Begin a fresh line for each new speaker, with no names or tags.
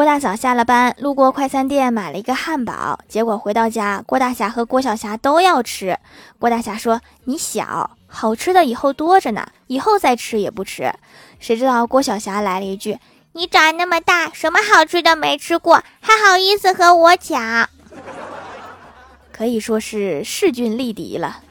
郭大嫂下了班，路过快餐店买了一个汉堡，结果回到家，郭大侠和郭小霞都要吃。郭大侠说：“你小，好吃的以后多着呢，以后再吃也不迟。”谁知道郭小霞来了一句：“你长那么大，什么好吃的没吃过，还好意思和我抢？”可以说是势均力敌了。